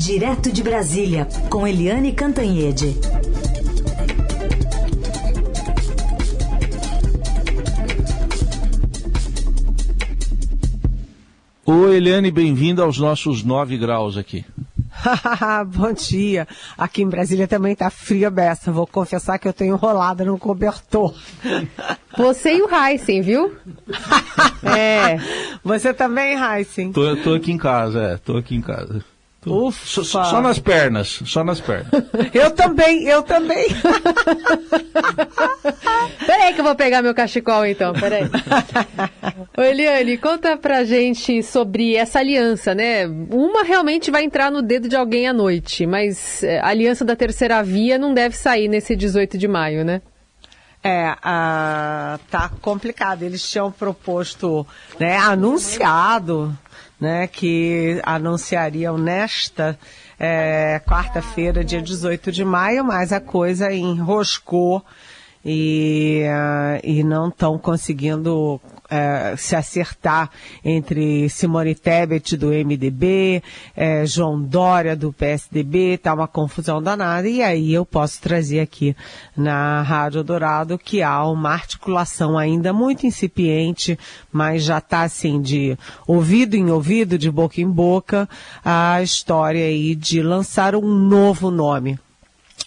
Direto de Brasília, com Eliane Cantanhede. Oi, Eliane, bem-vinda aos nossos 9 graus aqui. Bom dia. Aqui em Brasília também tá fria beça. Vou confessar que eu tenho enrolada no cobertor. Você e o Heisen, viu? é. Você também, Heisen? Tô, tô aqui em casa, é. Tô aqui em casa. Ufa. Só, só, nas pernas, só nas pernas. eu também, eu também. peraí que eu vou pegar meu cachecol então, peraí. Ô Eliane, conta pra gente sobre essa aliança, né? Uma realmente vai entrar no dedo de alguém à noite, mas é, a aliança da terceira via não deve sair nesse 18 de maio, né? É, uh, tá complicado. Eles tinham proposto, né, anunciado né, que anunciariam nesta é, quarta-feira, dia 18 de maio, mas a coisa enroscou e, uh, e não estão conseguindo é, se acertar entre Simone Tebet do MDB, é, João Dória do PSDB, tá uma confusão danada, e aí eu posso trazer aqui na Rádio Dourado que há uma articulação ainda muito incipiente, mas já está assim de ouvido em ouvido, de boca em boca, a história aí de lançar um novo nome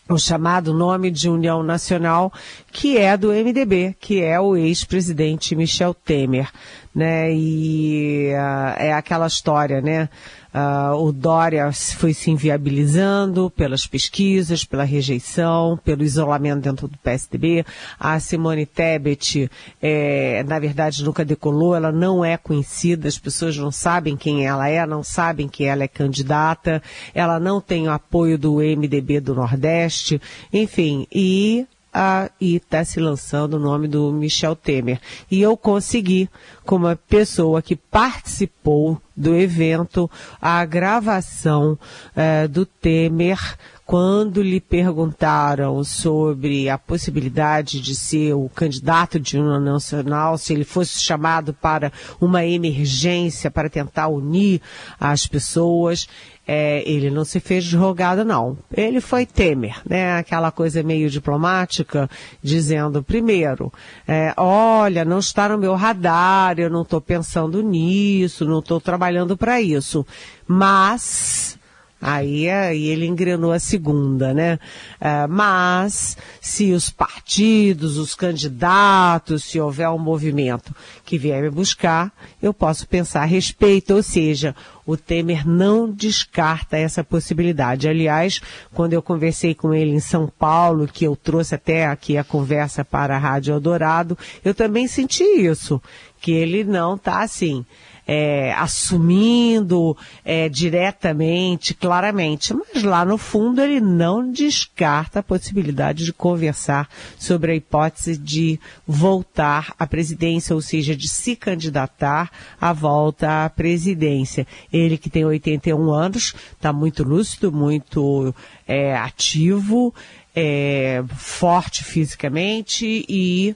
o chamado nome de União Nacional, que é do MDB, que é o ex-presidente Michel Temer, né? E uh, é aquela história, né? Uh, o Dória foi se inviabilizando pelas pesquisas, pela rejeição, pelo isolamento dentro do PSDB. A Simone Tebet, é, na verdade, nunca decolou, ela não é conhecida, as pessoas não sabem quem ela é, não sabem que ela é candidata, ela não tem o apoio do MDB do Nordeste, enfim, e a, e está se lançando o nome do Michel Temer. E eu consegui, como uma pessoa que participou do evento, a gravação é, do Temer quando lhe perguntaram sobre a possibilidade de ser o candidato de uma nacional, se ele fosse chamado para uma emergência para tentar unir as pessoas, é, ele não se fez de rogado, não. Ele foi Temer, né? Aquela coisa meio diplomática, dizendo, primeiro, é, olha, não está no meu radar, eu não estou pensando nisso, não estou trabalhando para isso. Mas Aí, aí ele engrenou a segunda, né? É, mas se os partidos, os candidatos, se houver um movimento que vier me buscar, eu posso pensar a respeito. Ou seja, o Temer não descarta essa possibilidade. Aliás, quando eu conversei com ele em São Paulo, que eu trouxe até aqui a conversa para a Rádio Eldorado, eu também senti isso, que ele não está assim é, assumindo é, diretamente, claramente, mas lá no fundo ele não descarta a possibilidade de conversar sobre a hipótese de voltar à presidência, ou seja, de se candidatar à volta à presidência. Ele que tem 81 anos, está muito lúcido, muito é, ativo, é, forte fisicamente e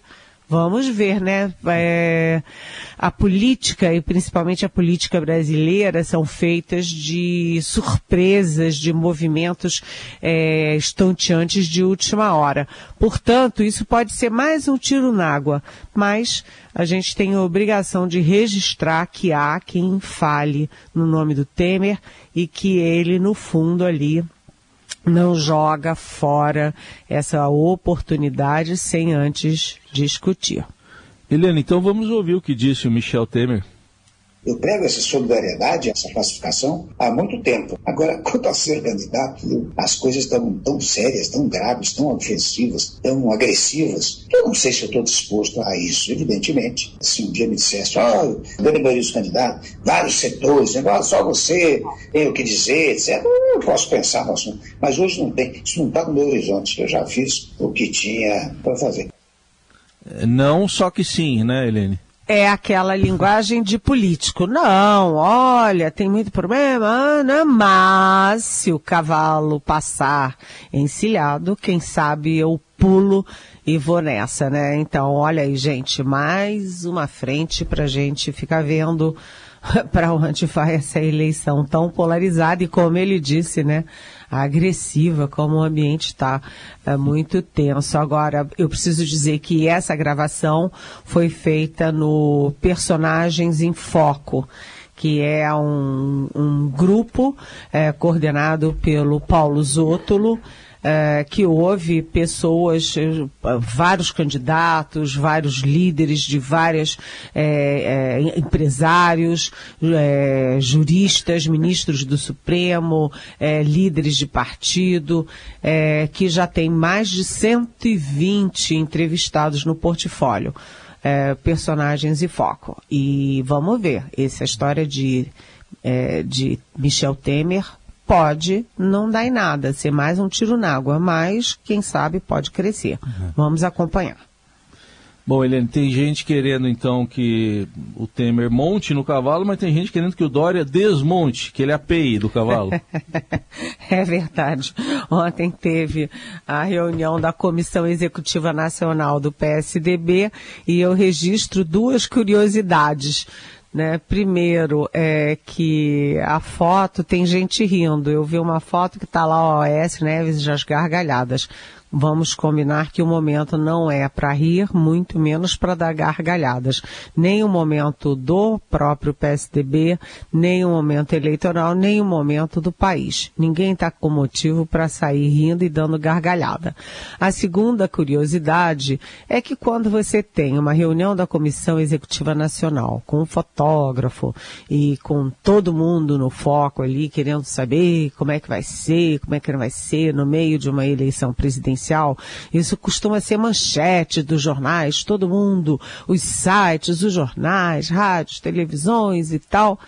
Vamos ver, né? É, a política, e principalmente a política brasileira, são feitas de surpresas, de movimentos é, estonteantes de última hora. Portanto, isso pode ser mais um tiro na água, mas a gente tem a obrigação de registrar que há quem fale no nome do Temer e que ele, no fundo, ali não joga fora essa oportunidade sem antes discutir. Helena, então vamos ouvir o que disse o Michel Temer eu prego essa solidariedade, essa classificação há muito tempo. Agora, quanto a ser candidato, as coisas estão tão sérias, tão graves, tão ofensivas, tão agressivas, que eu não sei se eu estou disposto a isso. Evidentemente, se um dia me dissesse, ó, oh, Dani Maurício candidato, vários setores, né, só você tem o que dizer, etc., eu posso pensar no assunto. Mas hoje não tem, isso não está no meu horizonte. Eu já fiz o que tinha para fazer. Não, só que sim, né, Helene? É aquela linguagem de político. Não, olha, tem muito problema, Ana, mas se o cavalo passar encilhado, quem sabe eu pulo e vou nessa, né? Então, olha aí, gente, mais uma frente pra gente ficar vendo para onde vai essa eleição tão polarizada e, como ele disse, né, agressiva, como o ambiente está é, muito tenso. Agora, eu preciso dizer que essa gravação foi feita no Personagens em Foco que é um, um grupo é, coordenado pelo Paulo Zótolo, é, que houve pessoas, eh, vários candidatos, vários líderes de várias é, é, empresários, juristas, ministros do Supremo, líderes de partido, que já tem mais de 120 entrevistados no portfólio. personagens e foco. E vamos ver, essa história de, de Michel Temer pode não dar em nada, ser mais um tiro na água, mas quem sabe pode crescer. Uhum. Vamos acompanhar. Bom, Helene, tem gente querendo então que o Temer monte no cavalo, mas tem gente querendo que o Dória desmonte, que ele apeie do cavalo. é verdade. Ontem teve a reunião da Comissão Executiva Nacional do PSDB e eu registro duas curiosidades. Né? Primeiro é que a foto tem gente rindo. Eu vi uma foto que está lá o OS Neves e as gargalhadas vamos combinar que o momento não é para rir, muito menos para dar gargalhadas. Nem o momento do próprio PSDB, nem o momento eleitoral, nem o momento do país. Ninguém está com motivo para sair rindo e dando gargalhada. A segunda curiosidade é que quando você tem uma reunião da Comissão Executiva Nacional com um fotógrafo e com todo mundo no foco ali querendo saber como é que vai ser, como é que não vai ser no meio de uma eleição presidencial, isso costuma ser manchete dos jornais, todo mundo, os sites, os jornais, rádios, televisões e tal.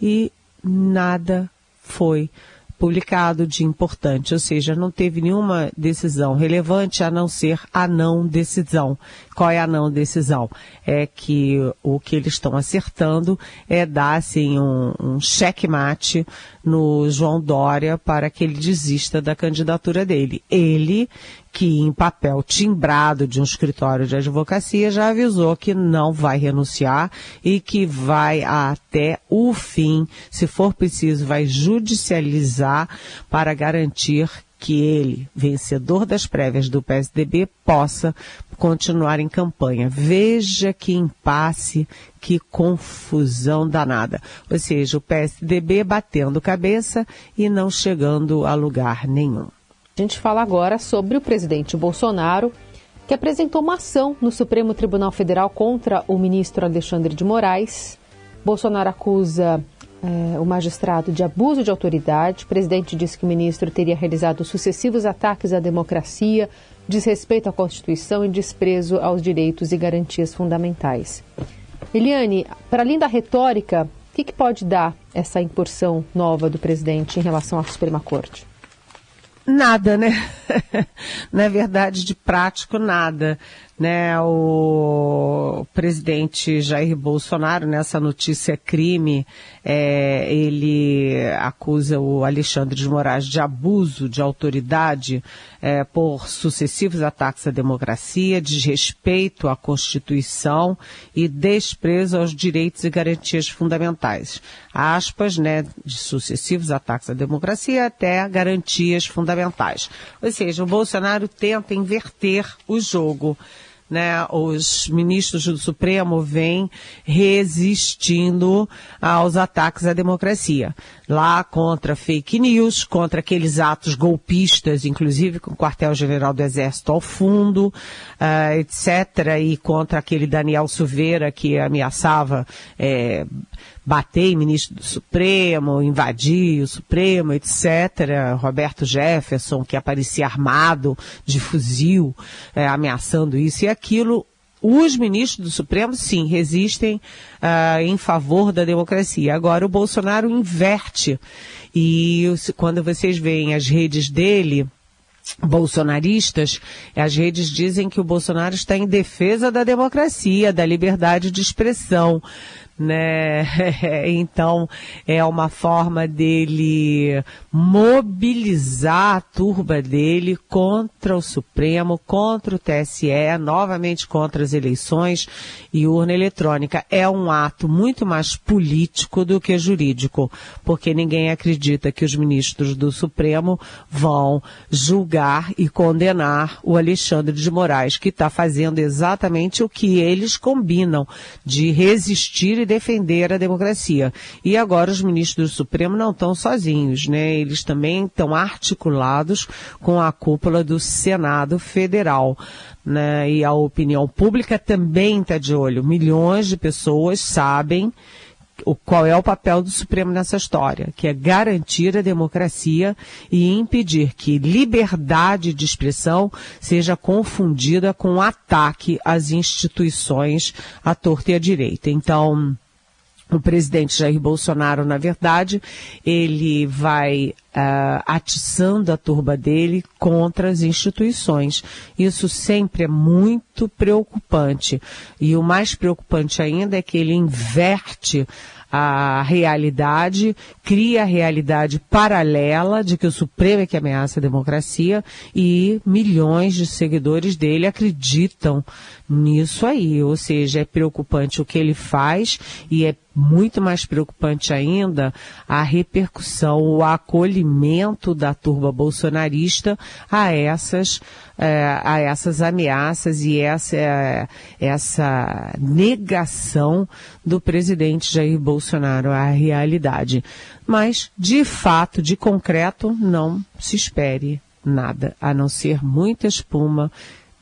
E nada foi publicado de importante, ou seja, não teve nenhuma decisão relevante a não ser a não decisão. Qual é a não decisão? É que o que eles estão acertando é dar assim um, um checkmate no João Dória para que ele desista da candidatura dele. Ele que em papel timbrado de um escritório de advocacia já avisou que não vai renunciar e que vai até o fim, se for preciso, vai judicializar para garantir que ele, vencedor das prévias do PSDB, possa continuar em campanha. Veja que impasse, que confusão danada. Ou seja, o PSDB batendo cabeça e não chegando a lugar nenhum. A gente fala agora sobre o presidente Bolsonaro, que apresentou uma ação no Supremo Tribunal Federal contra o ministro Alexandre de Moraes. Bolsonaro acusa é, o magistrado de abuso de autoridade. O presidente disse que o ministro teria realizado sucessivos ataques à democracia, desrespeito à Constituição e desprezo aos direitos e garantias fundamentais. Eliane, para além da retórica, o que, que pode dar essa incursão nova do presidente em relação à Suprema Corte? Nada, né? Na verdade, de prático, nada né, o presidente Jair Bolsonaro, nessa notícia é crime, é, ele acusa o Alexandre de Moraes de abuso de autoridade é, por sucessivos ataques à democracia, desrespeito à Constituição e desprezo aos direitos e garantias fundamentais. Aspas, né, de sucessivos ataques à democracia até garantias fundamentais. Ou seja, o Bolsonaro tenta inverter o jogo né, os ministros do Supremo vêm resistindo aos ataques à democracia. Lá contra fake news, contra aqueles atos golpistas, inclusive com o quartel-general do Exército ao fundo, uh, etc., e contra aquele Daniel Silveira que ameaçava é, bater em ministro do Supremo, invadir o Supremo, etc. Roberto Jefferson, que aparecia armado de fuzil, é, ameaçando isso e aquilo. Os ministros do Supremo, sim, resistem uh, em favor da democracia. Agora, o Bolsonaro inverte. E quando vocês veem as redes dele, bolsonaristas, as redes dizem que o Bolsonaro está em defesa da democracia, da liberdade de expressão né? Então é uma forma dele mobilizar a turba dele contra o Supremo, contra o TSE, novamente contra as eleições e urna eletrônica. É um ato muito mais político do que jurídico, porque ninguém acredita que os ministros do Supremo vão julgar e condenar o Alexandre de Moraes, que está fazendo exatamente o que eles combinam de resistir e defender a democracia. E agora os ministros do Supremo não estão sozinhos, né? Eles também estão articulados com a cúpula do Senado Federal. Né? E a opinião pública também está de olho. Milhões de pessoas sabem o, qual é o papel do Supremo nessa história, que é garantir a democracia e impedir que liberdade de expressão seja confundida com ataque às instituições à torta e à direita. Então, o presidente Jair Bolsonaro, na verdade, ele vai uh, atiçando a turba dele contra as instituições. Isso sempre é muito preocupante. E o mais preocupante ainda é que ele inverte a realidade, cria a realidade paralela de que o Supremo é que ameaça a democracia e milhões de seguidores dele acreditam nisso aí. Ou seja, é preocupante o que ele faz e é muito mais preocupante ainda a repercussão, o acolhimento da turba bolsonarista a essas, é, a essas ameaças e essa, é, essa negação do presidente Jair Bolsonaro à realidade. Mas, de fato, de concreto, não se espere nada, a não ser muita espuma,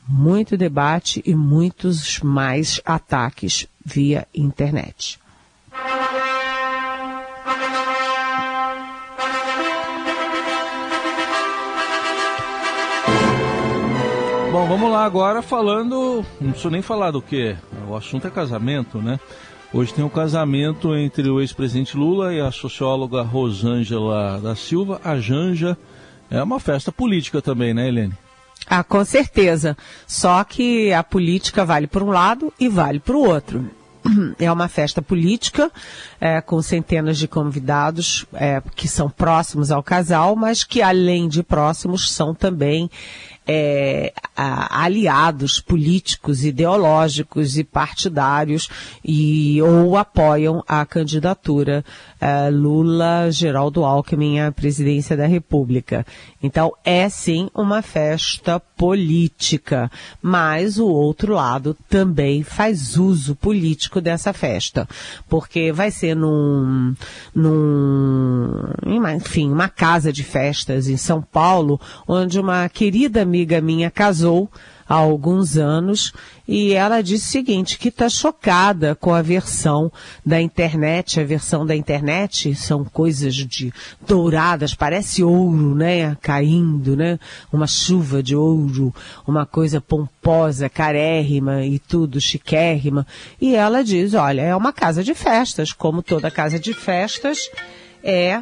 muito debate e muitos mais ataques via internet. Bom, vamos lá agora falando. Não preciso nem falar do que. O assunto é casamento, né? Hoje tem um casamento entre o ex-presidente Lula e a socióloga Rosângela da Silva. A Janja é uma festa política também, né, Helene? Ah, com certeza. Só que a política vale por um lado e vale para o outro. É uma festa política, é, com centenas de convidados é, que são próximos ao casal, mas que além de próximos são também é, aliados políticos, ideológicos e partidários e ou apoiam a candidatura é, Lula Geraldo Alckmin à presidência da República. Então é sim uma festa política, mas o outro lado também faz uso político dessa festa, porque vai ser num, num enfim, uma casa de festas em São Paulo, onde uma querida amiga minha casou há alguns anos e ela disse o seguinte, que está chocada com a versão da internet, a versão da internet são coisas de douradas, parece ouro, né, caindo, né, uma chuva de ouro, uma coisa pomposa, carérrima e tudo, chiquérrima, e ela diz, olha, é uma casa de festas, como toda casa de festas é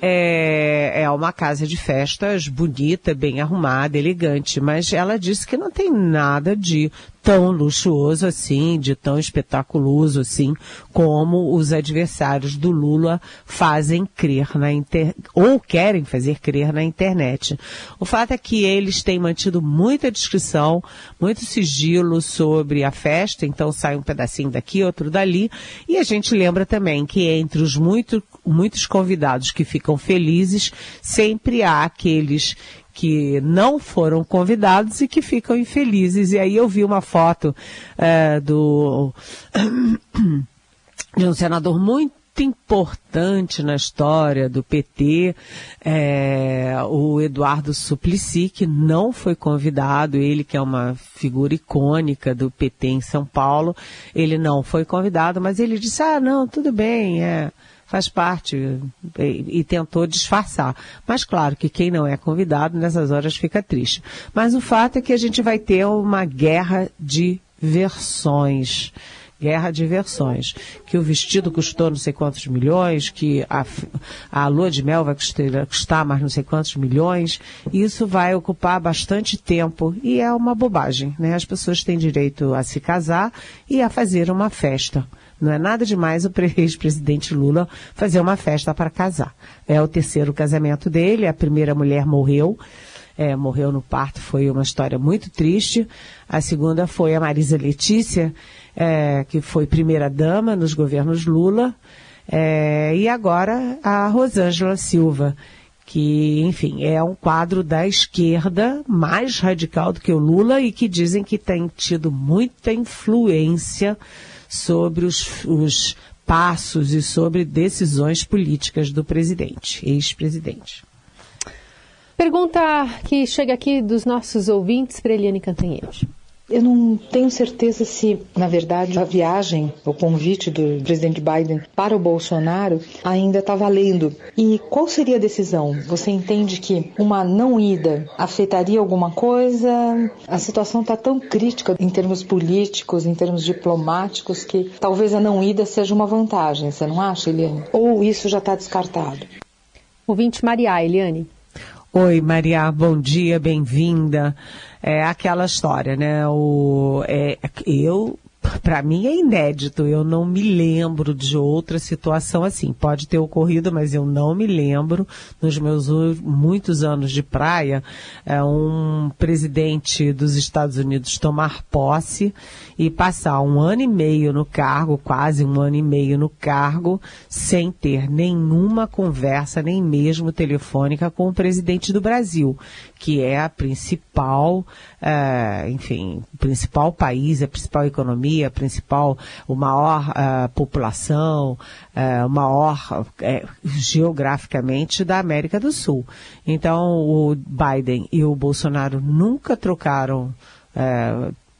é, é uma casa de festas bonita, bem arrumada, elegante, mas ela disse que não tem nada de tão luxuoso assim, de tão espetaculoso assim, como os adversários do Lula fazem crer na internet, ou querem fazer crer na internet. O fato é que eles têm mantido muita descrição, muito sigilo sobre a festa, então sai um pedacinho daqui, outro dali, e a gente lembra também que entre os muito, muitos convidados que ficam felizes, sempre há aqueles que não foram convidados e que ficam infelizes. E aí eu vi uma foto é, do de um senador muito importante na história do PT, é, o Eduardo Suplicy, que não foi convidado, ele que é uma figura icônica do PT em São Paulo, ele não foi convidado, mas ele disse, ah, não, tudo bem, é, faz parte e, e, tentou disfarçar. Mas claro que quem não é convidado nessas horas fica triste. Mas o fato é que a gente vai ter uma guerra de versões. Guerra de versões. Que o vestido custou não sei quantos milhões, que a, a lua de mel vai custar, custar mais não sei quantos milhões. Isso vai ocupar bastante tempo e é uma bobagem, né? As pessoas têm direito a se casar e a fazer uma festa Não é nada demais o ex-presidente Lula fazer uma festa para casar. É o terceiro casamento dele, a primeira mulher morreu. É, morreu no parto, foi uma história muito triste. A segunda foi a Marisa Letícia, é, que foi primeira dama nos governos Lula. É, e agora a Rosângela Silva, que, enfim, é um quadro da esquerda mais radical do que o Lula e que dizem que tem tido muita influência sobre os, os passos e sobre decisões políticas do presidente, ex-presidente. Pergunta que chega aqui dos nossos ouvintes para Eliane Cantanhede. Eu não tenho certeza se, na verdade, a viagem, o convite do presidente Biden para o Bolsonaro ainda está valendo. E qual seria a decisão? Você entende que uma não ida afetaria alguma coisa? A situação está tão crítica em termos políticos, em termos diplomáticos, que talvez a não ida seja uma vantagem. Você não acha, Eliane? Ou isso já está descartado? Ouvinte Maria, Eliane. Oi, Maria, bom dia, bem-vinda. É aquela história, né? O, é, eu para mim é inédito. Eu não me lembro de outra situação assim. Pode ter ocorrido, mas eu não me lembro nos meus muitos anos de praia, é, um presidente dos Estados Unidos tomar posse e passar um ano e meio no cargo, quase um ano e meio no cargo, sem ter nenhuma conversa, nem mesmo telefônica com o presidente do Brasil, que é a principal, é, enfim, principal país, a principal economia, principal, o maior uh, população, uh, maior uh, geograficamente da América do Sul. Então, o Biden e o Bolsonaro nunca trocaram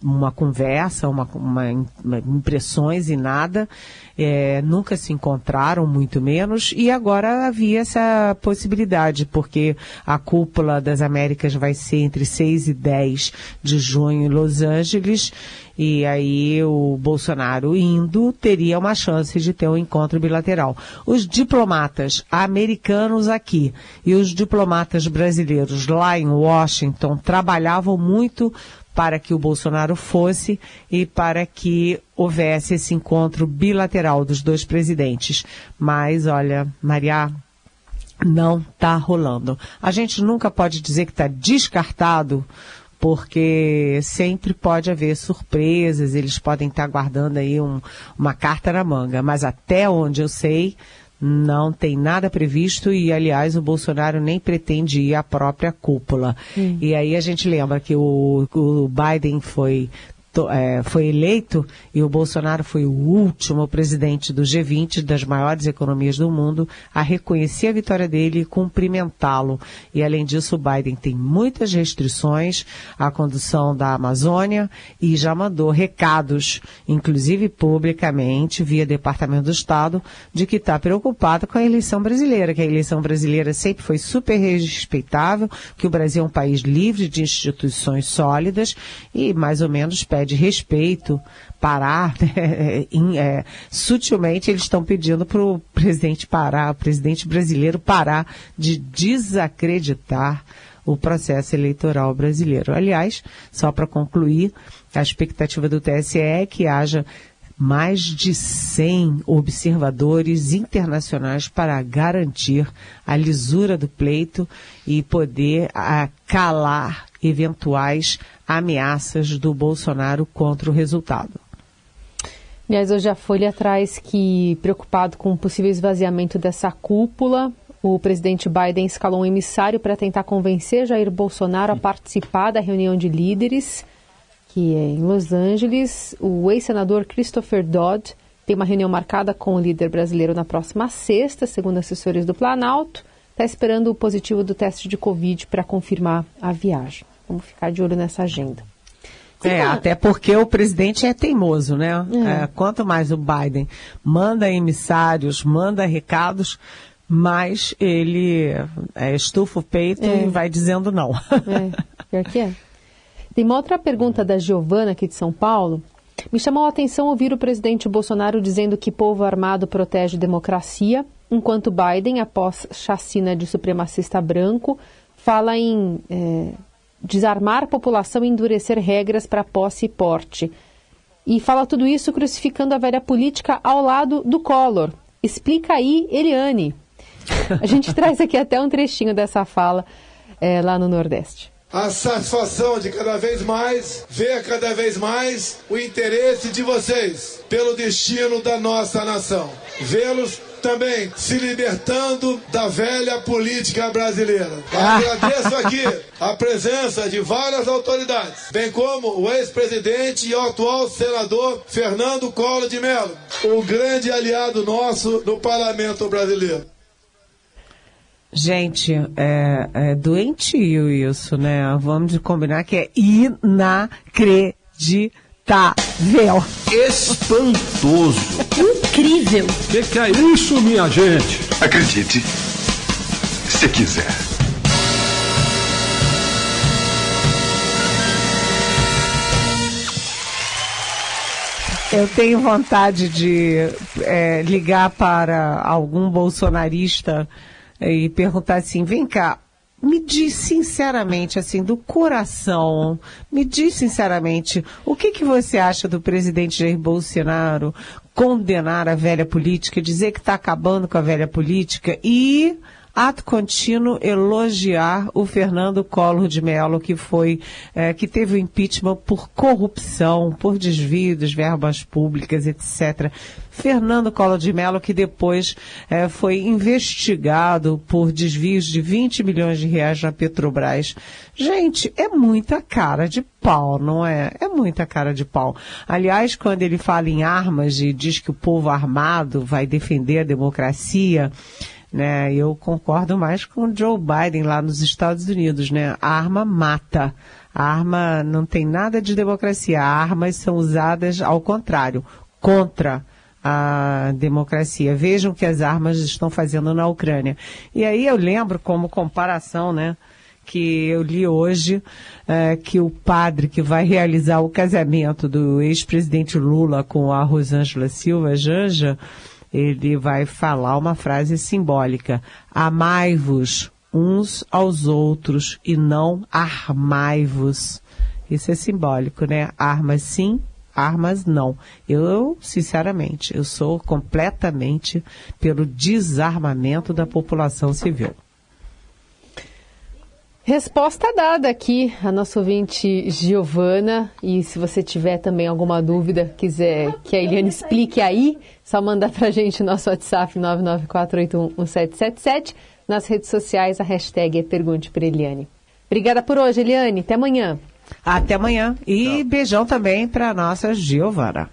uma conversa, uma, uma, impressões e nada, é, nunca se encontraram, muito menos, e agora havia essa possibilidade, porque a cúpula das Américas vai ser entre 6 e 10 de junho em Los Angeles, e aí o Bolsonaro indo teria uma chance de ter um encontro bilateral. Os diplomatas americanos aqui e os diplomatas brasileiros lá em Washington trabalhavam muito para que o Bolsonaro fosse e para que houvesse esse encontro bilateral dos dois presidentes. Mas, olha, Maria, não está rolando. A gente nunca pode dizer que está descartado, porque sempre pode haver surpresas, eles podem estar tá guardando aí um, uma carta na manga. Mas até onde eu sei, não tem nada previsto e, aliás, o Bolsonaro nem pretende ir à própria cúpula. Hum. E aí a gente lembra que o, o Biden foi é, foi eleito e o Bolsonaro foi o último presidente do G20, das maiores economias do mundo, a reconhecer a vitória dele e cumprimentá-lo. E além disso, o Biden tem muitas restrições à condução da Amazônia e já mandou recados, inclusive publicamente, via Departamento do Estado, de que está preocupado com a eleição brasileira, que a eleição brasileira sempre foi super respeitável, que o Brasil é um país livre de instituições sólidas e mais ou menos pede de respeito, parar, né? é, sutilmente eles estão pedindo para o presidente parar, o presidente brasileiro parar de desacreditar o processo eleitoral brasileiro. Aliás, só para concluir, a expectativa do TSE é que haja mais de 100 observadores internacionais para garantir a lisura do pleito e poder calar eventuais ameaças do Bolsonaro contra o resultado. Aliás, hoje a Folha traz que, preocupado com o possível esvaziamento dessa cúpula, o presidente Biden escalou um emissário para tentar convencer Jair Bolsonaro a participar da reunião de líderes, que é em Los Angeles. O ex-senador Christopher Dodd tem uma reunião marcada com o líder brasileiro na próxima sexta, segundo assessores do Planalto. Está esperando o positivo do teste de Covid para confirmar a viagem. Vamos ficar de olho nessa agenda. É, até porque o presidente é teimoso, né? É. É, quanto mais o Biden manda emissários, manda recados, mais ele é, estufa o peito é. e vai dizendo não. É, pior que é. Tem uma outra pergunta da Giovana aqui de São Paulo. Me chamou a atenção ouvir o presidente Bolsonaro dizendo que povo armado protege democracia, enquanto Biden, após chacina de supremacista branco, fala em é, desarmar a população e endurecer regras para posse e porte. e fala tudo isso crucificando a velha política ao lado do Collor. Explica aí, Eliane. A gente traz aqui até um trechinho dessa fala é, lá no Nordeste a satisfação de cada vez mais ver cada vez mais o interesse de vocês pelo destino da nossa nação. Vê-los também se libertando da velha política brasileira. Agradeço aqui a presença de várias autoridades, bem como o ex-presidente e o atual senador Fernando Collor de Mello, o grande aliado nosso no parlamento brasileiro. Gente, é, é doentio isso, né? Vamos combinar que é inacreditável. Espantoso. Incrível. O que, que é isso, minha gente? Acredite, se quiser. Eu tenho vontade de é, ligar para algum bolsonarista e perguntar assim, vem cá, me diz sinceramente, assim, do coração, me diz sinceramente, o que, que você acha do presidente Jair Bolsonaro condenar a velha política, dizer que está acabando com a velha política e ato contínuo elogiar o Fernando Collor de Mello, que foi, é, que teve o impeachment por corrupção, por desvio das verbas públicas, etc. Fernando Collor de Mello, que depois é, foi investigado por desvios de 20 milhões de reais na Petrobras. Gente, é muita cara de pau, não é? É muita cara de pau. Aliás, quando ele fala em armas e diz que o povo armado vai defender a democracia, né? Eu concordo mais com o Joe Biden lá nos Estados Unidos, né? A arma mata. A arma não tem nada de democracia. Armas são usadas ao contrário, contra a democracia. Vejam o que as armas estão fazendo na Ucrânia. E aí eu lembro como comparação, né? que eu li hoje é, que o padre que vai realizar o casamento do ex-presidente Lula com a Rosângela Silva Janja, ele vai falar uma frase simbólica: amai-vos uns aos outros e não armai-vos. Isso é simbólico, né? Armas sim, armas não. Eu, sinceramente, eu sou completamente pelo desarmamento da população civil. Resposta dada aqui a nossa ouvinte Giovana. E se você tiver também alguma dúvida, quiser que a Eliane explique aí, só mandar pra gente nosso WhatsApp 994811777. Nas redes sociais, a hashtag é Pergunte para Eliane. Obrigada por hoje, Eliane. Até amanhã. Até amanhã. E Tchau. beijão também para nossa Giovana.